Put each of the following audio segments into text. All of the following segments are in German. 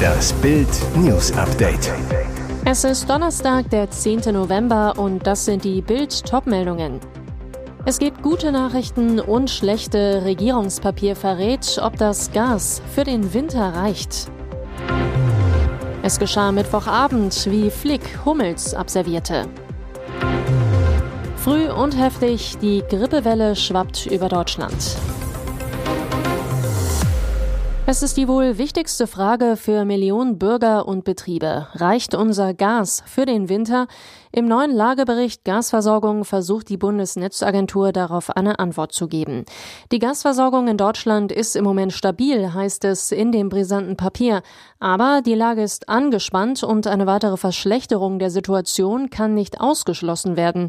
Das Bild News Update. Es ist Donnerstag, der 10. November und das sind die Bild Topmeldungen. Es gibt gute Nachrichten und schlechte Regierungspapier verrät, ob das Gas für den Winter reicht. Es geschah Mittwochabend, wie Flick Hummels absolvierte. Früh und heftig, die Grippewelle schwappt über Deutschland. Es ist die wohl wichtigste Frage für Millionen Bürger und Betriebe. Reicht unser Gas für den Winter? Im neuen Lagebericht Gasversorgung versucht die Bundesnetzagentur darauf eine Antwort zu geben. Die Gasversorgung in Deutschland ist im Moment stabil, heißt es in dem brisanten Papier. Aber die Lage ist angespannt und eine weitere Verschlechterung der Situation kann nicht ausgeschlossen werden.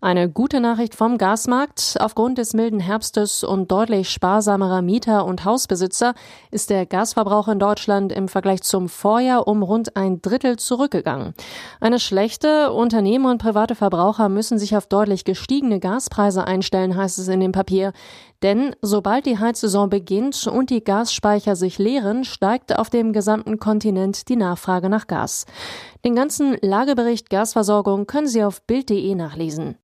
Eine gute Nachricht vom Gasmarkt. Aufgrund des milden Herbstes und deutlich sparsamerer Mieter und Hausbesitzer ist der Gasverbrauch in Deutschland im Vergleich zum Vorjahr um rund ein Drittel zurückgegangen. Eine schlechte unter Unternehmen und private Verbraucher müssen sich auf deutlich gestiegene Gaspreise einstellen, heißt es in dem Papier. Denn sobald die Heizsaison beginnt und die Gasspeicher sich leeren, steigt auf dem gesamten Kontinent die Nachfrage nach Gas. Den ganzen Lagebericht Gasversorgung können Sie auf Bild.de nachlesen.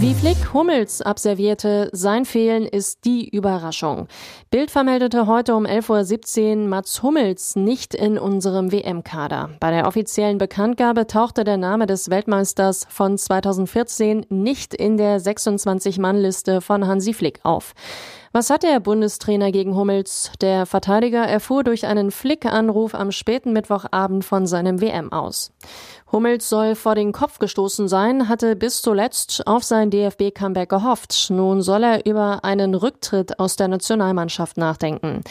Wie Flick Hummels absolvierte, sein Fehlen ist die Überraschung. Bild vermeldete heute um 11.17 Uhr Mats Hummels nicht in unserem WM-Kader. Bei der offiziellen Bekanntgabe tauchte der Name des Weltmeisters von 2014 nicht in der 26-Mann-Liste von Hansi Flick auf. Was hat der Bundestrainer gegen Hummels? Der Verteidiger erfuhr durch einen Flick-Anruf am späten Mittwochabend von seinem WM aus. Hummels soll vor den Kopf gestoßen sein, hatte bis zuletzt auf sein DFB-Comeback gehofft. Nun soll er über einen Rücktritt aus der Nationalmannschaft nachdenken.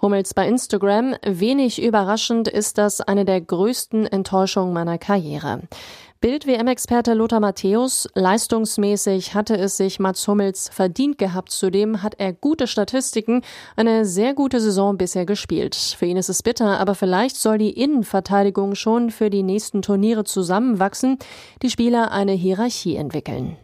Hummels bei Instagram. Wenig überraschend ist das eine der größten Enttäuschungen meiner Karriere. Bild-WM-Experte Lothar Matthäus, leistungsmäßig hatte es sich Mats Hummels verdient gehabt. Zudem hat er gute Statistiken, eine sehr gute Saison bisher gespielt. Für ihn ist es bitter, aber vielleicht soll die Innenverteidigung schon für die nächsten Turniere zusammenwachsen, die Spieler eine Hierarchie entwickeln.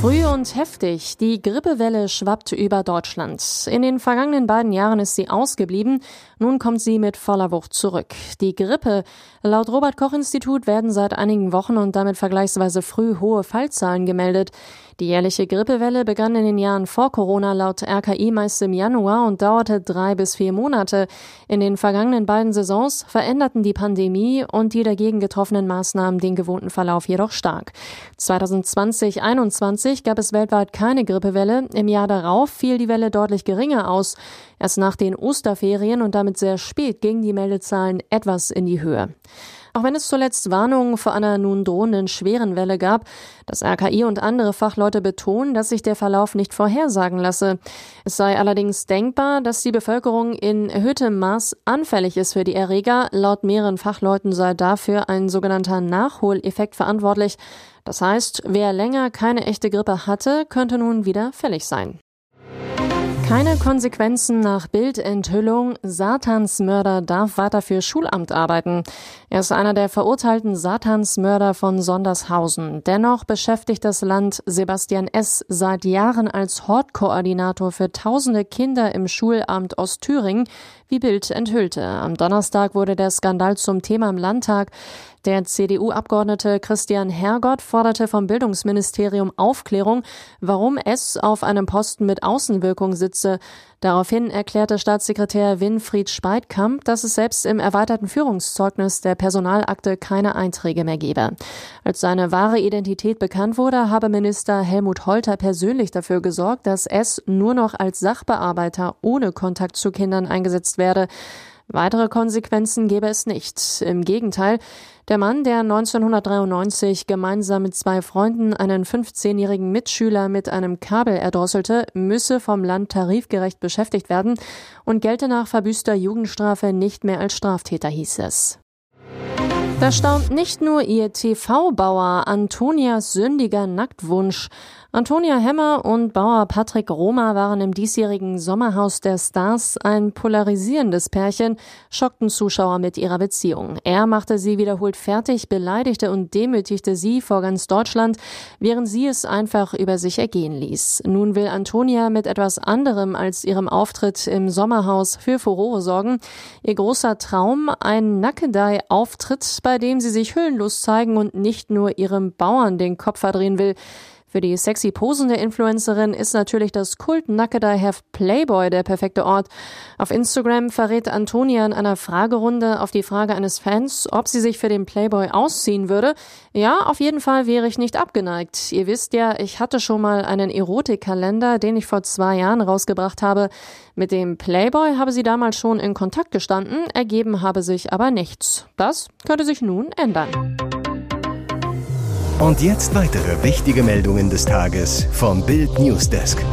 Früh und heftig. Die Grippewelle schwappt über Deutschland. In den vergangenen beiden Jahren ist sie ausgeblieben. Nun kommt sie mit voller Wucht zurück. Die Grippe. Laut Robert Koch Institut werden seit einigen Wochen und damit vergleichsweise früh hohe Fallzahlen gemeldet. Die jährliche Grippewelle begann in den Jahren vor Corona laut RKI meist im Januar und dauerte drei bis vier Monate. In den vergangenen beiden Saisons veränderten die Pandemie und die dagegen getroffenen Maßnahmen den gewohnten Verlauf jedoch stark. 2020-21 gab es weltweit keine Grippewelle. Im Jahr darauf fiel die Welle deutlich geringer aus. Erst nach den Osterferien und damit sehr spät gingen die Meldezahlen etwas in die Höhe. Auch wenn es zuletzt Warnungen vor einer nun drohenden schweren Welle gab, das RKI und andere Fachleute betonen, dass sich der Verlauf nicht vorhersagen lasse. Es sei allerdings denkbar, dass die Bevölkerung in erhöhtem Maß anfällig ist für die Erreger. Laut mehreren Fachleuten sei dafür ein sogenannter Nachholeffekt verantwortlich. Das heißt, wer länger keine echte Grippe hatte, könnte nun wieder fällig sein. Keine Konsequenzen nach Bildenthüllung. Satansmörder darf weiter für Schulamt arbeiten. Er ist einer der verurteilten Satansmörder von Sondershausen. Dennoch beschäftigt das Land Sebastian S. seit Jahren als Hortkoordinator für tausende Kinder im Schulamt Ostthüringen, wie Bild enthüllte. Am Donnerstag wurde der Skandal zum Thema im Landtag. Der CDU-Abgeordnete Christian Hergott forderte vom Bildungsministerium Aufklärung, warum es auf einem Posten mit Außenwirkung sitze. Daraufhin erklärte Staatssekretär Winfried Speitkamp, dass es selbst im erweiterten Führungszeugnis der Personalakte keine Einträge mehr gebe. Als seine wahre Identität bekannt wurde, habe Minister Helmut Holter persönlich dafür gesorgt, dass es nur noch als Sachbearbeiter ohne Kontakt zu Kindern eingesetzt werde. Weitere Konsequenzen gäbe es nicht. Im Gegenteil, der Mann, der 1993 gemeinsam mit zwei Freunden einen 15-jährigen Mitschüler mit einem Kabel erdrosselte, müsse vom Land tarifgerecht beschäftigt werden und gelte nach verbüßter Jugendstrafe nicht mehr als Straftäter, hieß es. Da staunt nicht nur ihr TV-Bauer Antonias sündiger Nacktwunsch. Antonia Hemmer und Bauer Patrick Roma waren im diesjährigen Sommerhaus der Stars ein polarisierendes Pärchen, schockten Zuschauer mit ihrer Beziehung. Er machte sie wiederholt fertig, beleidigte und demütigte sie vor ganz Deutschland, während sie es einfach über sich ergehen ließ. Nun will Antonia mit etwas anderem als ihrem Auftritt im Sommerhaus für Furore sorgen. Ihr großer Traum, ein Nackedei-Auftritt, bei dem sie sich hüllenlos zeigen und nicht nur ihrem Bauern den Kopf verdrehen will. Für die sexy posende Influencerin ist natürlich das Kult Nackedei-Heft Playboy der perfekte Ort. Auf Instagram verrät Antonia in einer Fragerunde auf die Frage eines Fans, ob sie sich für den Playboy ausziehen würde. Ja, auf jeden Fall wäre ich nicht abgeneigt. Ihr wisst ja, ich hatte schon mal einen Erotikkalender, den ich vor zwei Jahren rausgebracht habe. Mit dem Playboy habe sie damals schon in Kontakt gestanden, ergeben habe sich aber nichts. Das könnte sich nun ändern. Und jetzt weitere wichtige Meldungen des Tages vom Bild Newsdesk.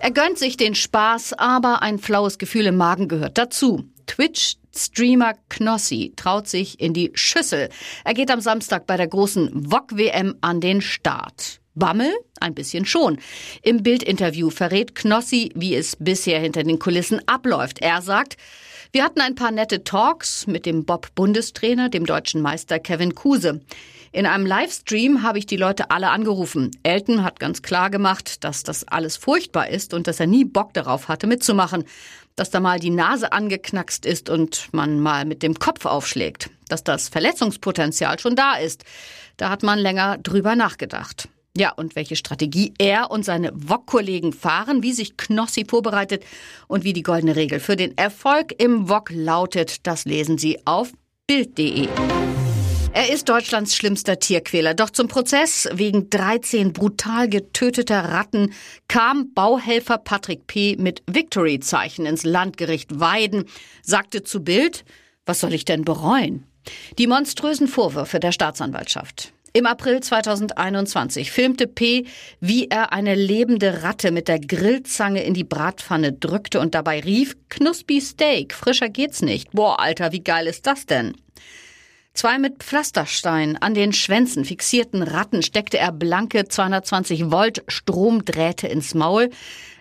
Er gönnt sich den Spaß, aber ein flaues Gefühl im Magen gehört dazu. Twitch-Streamer Knossi traut sich in die Schüssel. Er geht am Samstag bei der großen VOG-WM an den Start. Bammel? Ein bisschen schon. Im Bildinterview verrät Knossi, wie es bisher hinter den Kulissen abläuft. Er sagt, wir hatten ein paar nette Talks mit dem Bob-Bundestrainer, dem deutschen Meister Kevin Kuse. In einem Livestream habe ich die Leute alle angerufen. Elton hat ganz klar gemacht, dass das alles furchtbar ist und dass er nie Bock darauf hatte, mitzumachen. Dass da mal die Nase angeknackst ist und man mal mit dem Kopf aufschlägt. Dass das Verletzungspotenzial schon da ist. Da hat man länger drüber nachgedacht. Ja, und welche Strategie er und seine VOG-Kollegen fahren, wie sich Knossi vorbereitet und wie die goldene Regel für den Erfolg im VOG lautet, das lesen Sie auf Bild.de. Er ist Deutschlands schlimmster Tierquäler. Doch zum Prozess wegen 13 brutal getöteter Ratten kam Bauhelfer Patrick P. mit Victory-Zeichen ins Landgericht Weiden, sagte zu Bild, was soll ich denn bereuen? Die monströsen Vorwürfe der Staatsanwaltschaft. Im April 2021 filmte P., wie er eine lebende Ratte mit der Grillzange in die Bratpfanne drückte und dabei rief, Knuspi Steak, frischer geht's nicht. Boah, Alter, wie geil ist das denn? Zwei mit Pflasterstein an den Schwänzen fixierten Ratten steckte er blanke 220 Volt Stromdrähte ins Maul.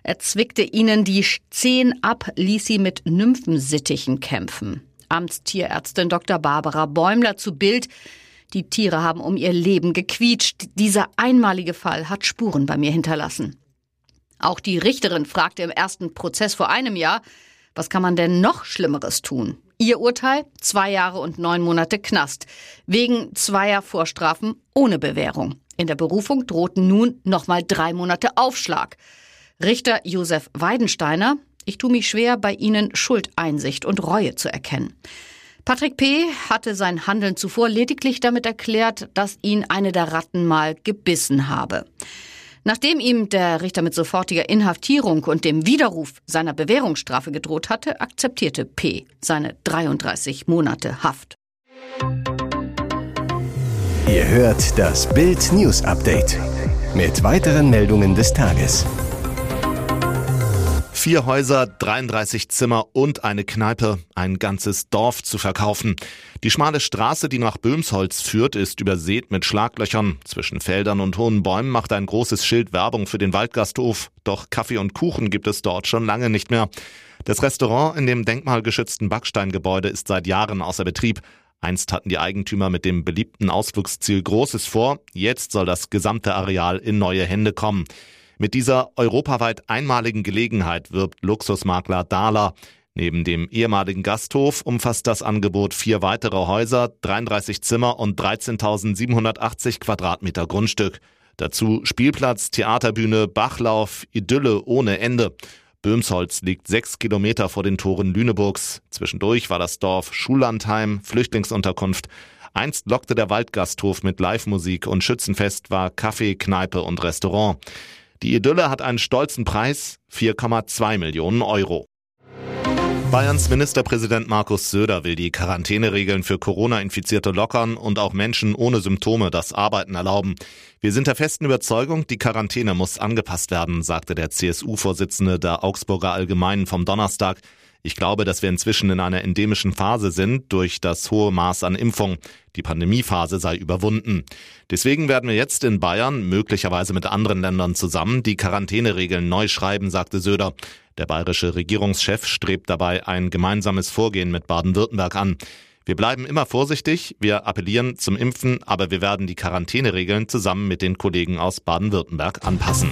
Er zwickte ihnen die Zehen ab, ließ sie mit Nymphensittichen kämpfen. Amtstierärztin Dr. Barbara Bäumler zu Bild. Die Tiere haben um ihr Leben gequietscht. Dieser einmalige Fall hat Spuren bei mir hinterlassen. Auch die Richterin fragte im ersten Prozess vor einem Jahr, was kann man denn noch Schlimmeres tun? Ihr Urteil? Zwei Jahre und neun Monate Knast. Wegen zweier Vorstrafen ohne Bewährung. In der Berufung drohten nun nochmal drei Monate Aufschlag. Richter Josef Weidensteiner, ich tue mich schwer, bei Ihnen Schuldeinsicht und Reue zu erkennen. Patrick P. hatte sein Handeln zuvor lediglich damit erklärt, dass ihn eine der Ratten mal gebissen habe. Nachdem ihm der Richter mit sofortiger Inhaftierung und dem Widerruf seiner Bewährungsstrafe gedroht hatte, akzeptierte P. seine 33 Monate Haft. Ihr hört das Bild News Update mit weiteren Meldungen des Tages. Vier Häuser, 33 Zimmer und eine Kneipe, ein ganzes Dorf zu verkaufen. Die schmale Straße, die nach Böhmsholz führt, ist übersät mit Schlaglöchern. Zwischen Feldern und hohen Bäumen macht ein großes Schild Werbung für den Waldgasthof. Doch Kaffee und Kuchen gibt es dort schon lange nicht mehr. Das Restaurant in dem denkmalgeschützten Backsteingebäude ist seit Jahren außer Betrieb. Einst hatten die Eigentümer mit dem beliebten Ausflugsziel Großes vor. Jetzt soll das gesamte Areal in neue Hände kommen. Mit dieser europaweit einmaligen Gelegenheit wirbt Luxusmakler Dahler. Neben dem ehemaligen Gasthof umfasst das Angebot vier weitere Häuser, 33 Zimmer und 13.780 Quadratmeter Grundstück. Dazu Spielplatz, Theaterbühne, Bachlauf, Idylle ohne Ende. Böhmsholz liegt sechs Kilometer vor den Toren Lüneburgs. Zwischendurch war das Dorf Schullandheim, Flüchtlingsunterkunft. Einst lockte der Waldgasthof mit Live-Musik und Schützenfest war Kaffee, Kneipe und Restaurant. Die Idylle hat einen stolzen Preis 4,2 Millionen Euro. Bayerns Ministerpräsident Markus Söder will die Quarantäneregeln für Corona-Infizierte lockern und auch Menschen ohne Symptome das Arbeiten erlauben. Wir sind der festen Überzeugung, die Quarantäne muss angepasst werden, sagte der CSU-Vorsitzende der Augsburger Allgemeinen vom Donnerstag. Ich glaube, dass wir inzwischen in einer endemischen Phase sind durch das hohe Maß an Impfung. Die Pandemiephase sei überwunden. Deswegen werden wir jetzt in Bayern, möglicherweise mit anderen Ländern zusammen, die Quarantäneregeln neu schreiben, sagte Söder. Der bayerische Regierungschef strebt dabei ein gemeinsames Vorgehen mit Baden-Württemberg an. Wir bleiben immer vorsichtig, wir appellieren zum Impfen, aber wir werden die Quarantäneregeln zusammen mit den Kollegen aus Baden-Württemberg anpassen.